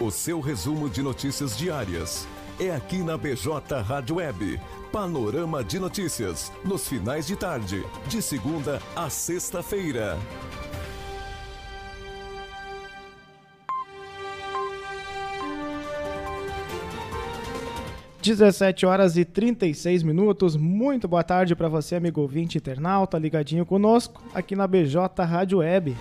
O seu resumo de notícias diárias é aqui na BJ Rádio Web. Panorama de notícias, nos finais de tarde, de segunda a sexta-feira. Dezessete horas e 36 minutos. Muito boa tarde para você, amigo ouvinte internauta, ligadinho conosco aqui na BJ Rádio Web.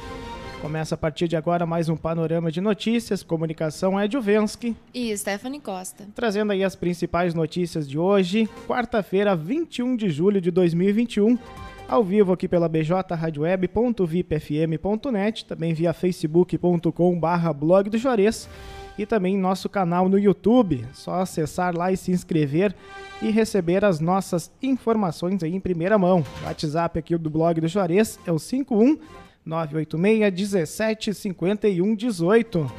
Começa a partir de agora mais um panorama de notícias. Comunicação é Juvensky. E Stephanie Costa. Trazendo aí as principais notícias de hoje, quarta-feira, 21 de julho de 2021. Ao vivo aqui pela bjradioweb.vipfm.net, também via facebook.com/barra blog do Juarez e também nosso canal no YouTube. Só acessar lá e se inscrever e receber as nossas informações aí em primeira mão. O WhatsApp aqui do blog do Juarez é o 51 986 17 51 18.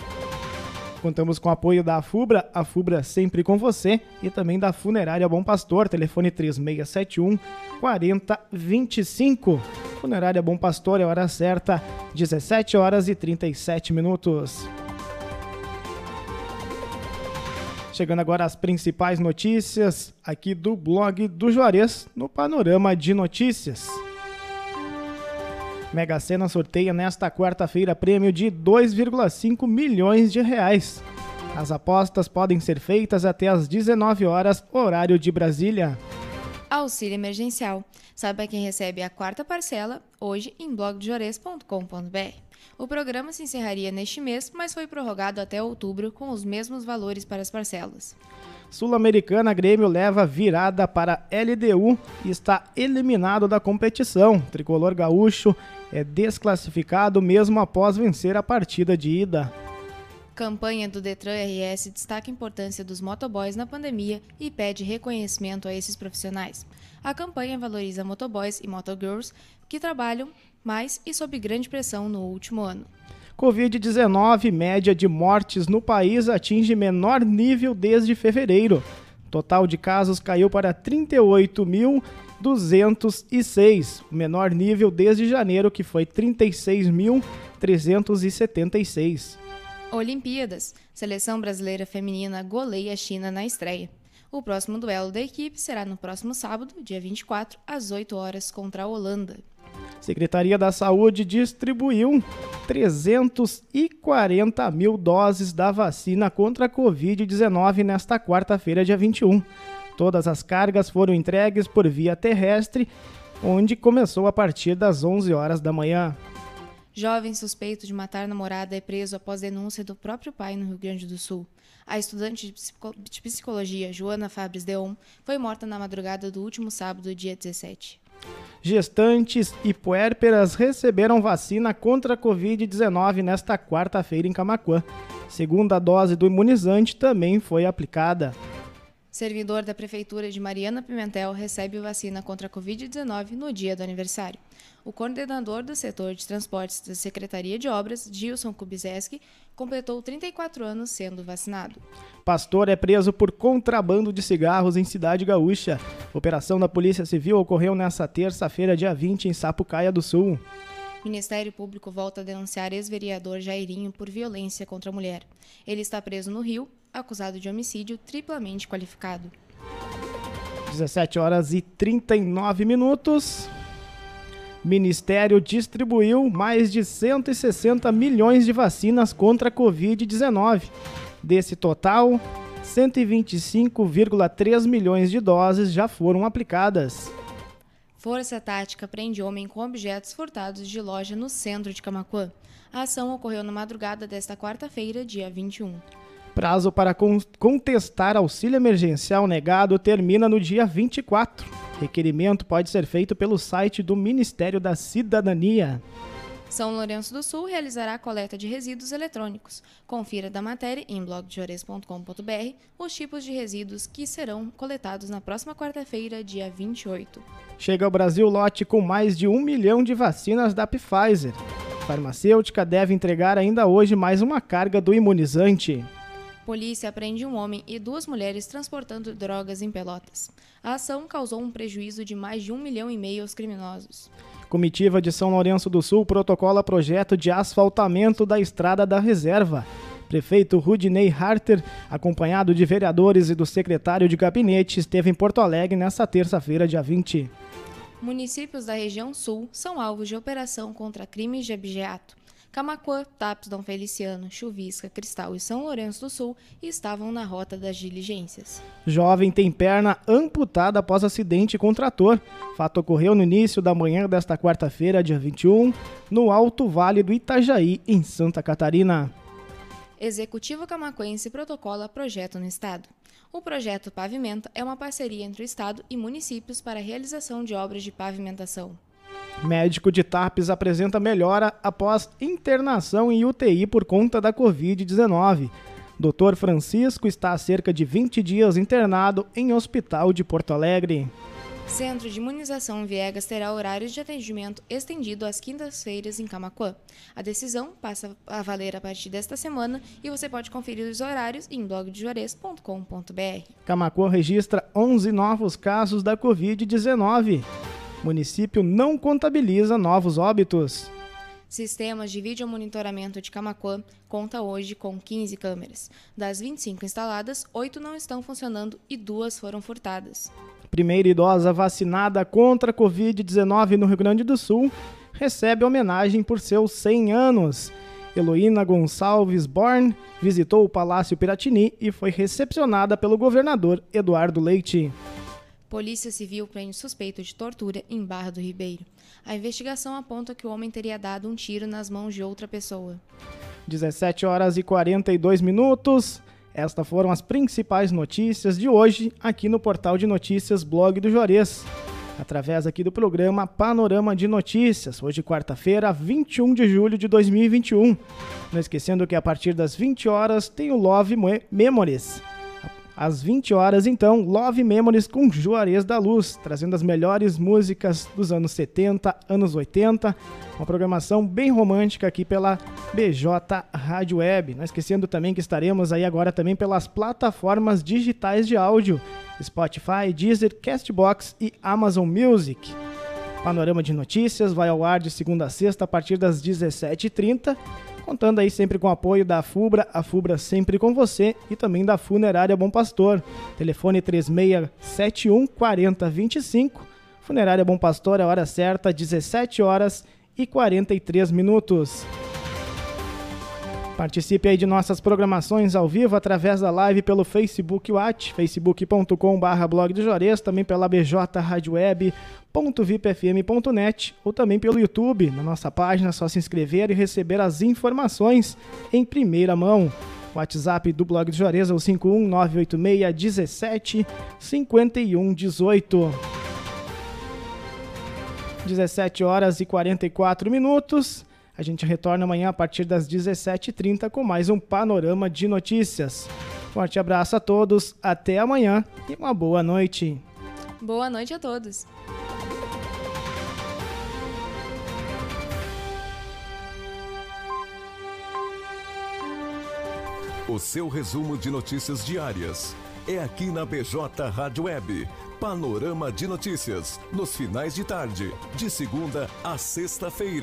Contamos com o apoio da FUBRA, a FUBRA sempre com você, e também da Funerária Bom Pastor, telefone 3671 4025. Funerária Bom Pastor é hora certa, 17 horas e 37 minutos. Chegando agora as principais notícias aqui do blog do Juarez, no Panorama de Notícias. Mega Sena sorteia nesta quarta-feira prêmio de 2,5 milhões de reais. As apostas podem ser feitas até às 19 horas, horário de Brasília. Auxílio emergencial. Saiba quem recebe a quarta parcela hoje em blogdejores.com.br. O programa se encerraria neste mês, mas foi prorrogado até outubro com os mesmos valores para as parcelas. Sul-Americana Grêmio leva virada para LDU e está eliminado da competição. Tricolor gaúcho é desclassificado mesmo após vencer a partida de ida. Campanha do Detran RS destaca a importância dos motoboys na pandemia e pede reconhecimento a esses profissionais. A campanha valoriza motoboys e motogirls que trabalham mais e sob grande pressão no último ano. Covid-19, média de mortes no país atinge menor nível desde fevereiro. Total de casos caiu para 38.206, o menor nível desde janeiro, que foi 36.376. Olimpíadas. Seleção brasileira feminina goleia a China na estreia. O próximo duelo da equipe será no próximo sábado, dia 24, às 8 horas, contra a Holanda. Secretaria da Saúde distribuiu 340 mil doses da vacina contra a Covid-19 nesta quarta-feira, dia 21. Todas as cargas foram entregues por via terrestre, onde começou a partir das 11 horas da manhã. Jovem suspeito de matar namorada é preso após denúncia do próprio pai no Rio Grande do Sul. A estudante de psicologia, Joana Fabres Deon, foi morta na madrugada do último sábado, dia 17. Gestantes e puérperas receberam vacina contra a Covid-19 nesta quarta-feira em Camacuã. Segunda dose do imunizante também foi aplicada. Servidor da Prefeitura de Mariana Pimentel recebe vacina contra a Covid-19 no dia do aniversário. O coordenador do setor de transportes da Secretaria de Obras, Gilson Kubizeski, completou 34 anos sendo vacinado. Pastor é preso por contrabando de cigarros em Cidade Gaúcha. Operação da Polícia Civil ocorreu nesta terça-feira, dia 20, em Sapucaia do Sul. Ministério Público volta a denunciar ex-vereador Jairinho por violência contra a mulher. Ele está preso no Rio, acusado de homicídio triplamente qualificado. 17 horas e 39 minutos. Ministério distribuiu mais de 160 milhões de vacinas contra a Covid-19. Desse total, 125,3 milhões de doses já foram aplicadas. Força Tática prende homem com objetos furtados de loja no centro de Camacuã. A ação ocorreu na madrugada desta quarta-feira, dia 21. Prazo para contestar auxílio emergencial negado termina no dia 24. Requerimento pode ser feito pelo site do Ministério da Cidadania. São Lourenço do Sul realizará a coleta de resíduos eletrônicos. Confira da matéria em blogdejores.com.br os tipos de resíduos que serão coletados na próxima quarta-feira, dia 28. Chega ao Brasil lote com mais de um milhão de vacinas da Pfizer. A farmacêutica deve entregar ainda hoje mais uma carga do imunizante. Polícia prende um homem e duas mulheres transportando drogas em Pelotas. A ação causou um prejuízo de mais de um milhão e meio aos criminosos. Comitiva de São Lourenço do Sul protocola projeto de asfaltamento da estrada da reserva. Prefeito Rudinei Harter, acompanhado de vereadores e do secretário de gabinete, esteve em Porto Alegre nesta terça-feira, dia 20. Municípios da região sul são alvos de operação contra crimes de abigeato. Camacuã, Tapes, Dom Feliciano, Chuvisca, Cristal e São Lourenço do Sul estavam na rota das diligências. Jovem tem perna amputada após acidente com trator. Fato ocorreu no início da manhã desta quarta-feira, dia 21, no Alto Vale do Itajaí, em Santa Catarina. Executivo Camacuense protocola projeto no Estado. O projeto Pavimenta é uma parceria entre o Estado e municípios para a realização de obras de pavimentação. Médico de TAPES apresenta melhora após internação em UTI por conta da Covid-19. Dr. Francisco está há cerca de 20 dias internado em hospital de Porto Alegre. Centro de Imunização Viegas terá horários de atendimento estendido às quintas-feiras em Camacuã. A decisão passa a valer a partir desta semana e você pode conferir os horários em blogdejores.com.br. Camacuã registra 11 novos casos da Covid-19. Município não contabiliza novos óbitos. Sistemas de vídeo monitoramento de Camacuã conta hoje com 15 câmeras. Das 25 instaladas, 8 não estão funcionando e duas foram furtadas. Primeira idosa vacinada contra a Covid-19 no Rio Grande do Sul recebe homenagem por seus 100 anos. Heloína Gonçalves Born visitou o Palácio Piratini e foi recepcionada pelo governador Eduardo Leite. Polícia Civil prende suspeito de tortura em Barra do Ribeiro. A investigação aponta que o homem teria dado um tiro nas mãos de outra pessoa. 17 horas e 42 minutos. Estas foram as principais notícias de hoje aqui no portal de notícias Blog do Juarez, através aqui do programa Panorama de Notícias, hoje quarta-feira, 21 de julho de 2021. Não esquecendo que a partir das 20 horas tem o Love Memories. Às 20 horas, então, Love Memories com Juarez da Luz, trazendo as melhores músicas dos anos 70, anos 80. Uma programação bem romântica aqui pela BJ Rádio Web. Não esquecendo também que estaremos aí agora também pelas plataformas digitais de áudio: Spotify, Deezer, Castbox e Amazon Music. Panorama de Notícias vai ao ar de segunda a sexta a partir das 17h30 contando aí sempre com o apoio da FUBRA, a FUBRA sempre com você e também da Funerária Bom Pastor. Telefone 3671 4025. Funerária Bom Pastor, a hora certa, 17 horas e 43 minutos. Participe aí de nossas programações ao vivo através da live pelo Facebook Watch, facebook.com.br blog Juarez, também pela BJ Rádio Web, .vipfm.net ou também pelo YouTube. Na nossa página é só se inscrever e receber as informações em primeira mão. O WhatsApp do blog do Juarez é o 51986 17 51 18. 17 horas e 44 minutos. A gente retorna amanhã a partir das 17h30 com mais um panorama de notícias. Forte abraço a todos, até amanhã e uma boa noite. Boa noite a todos. O seu resumo de notícias diárias é aqui na BJ Rádio Web. Panorama de notícias nos finais de tarde, de segunda a sexta-feira.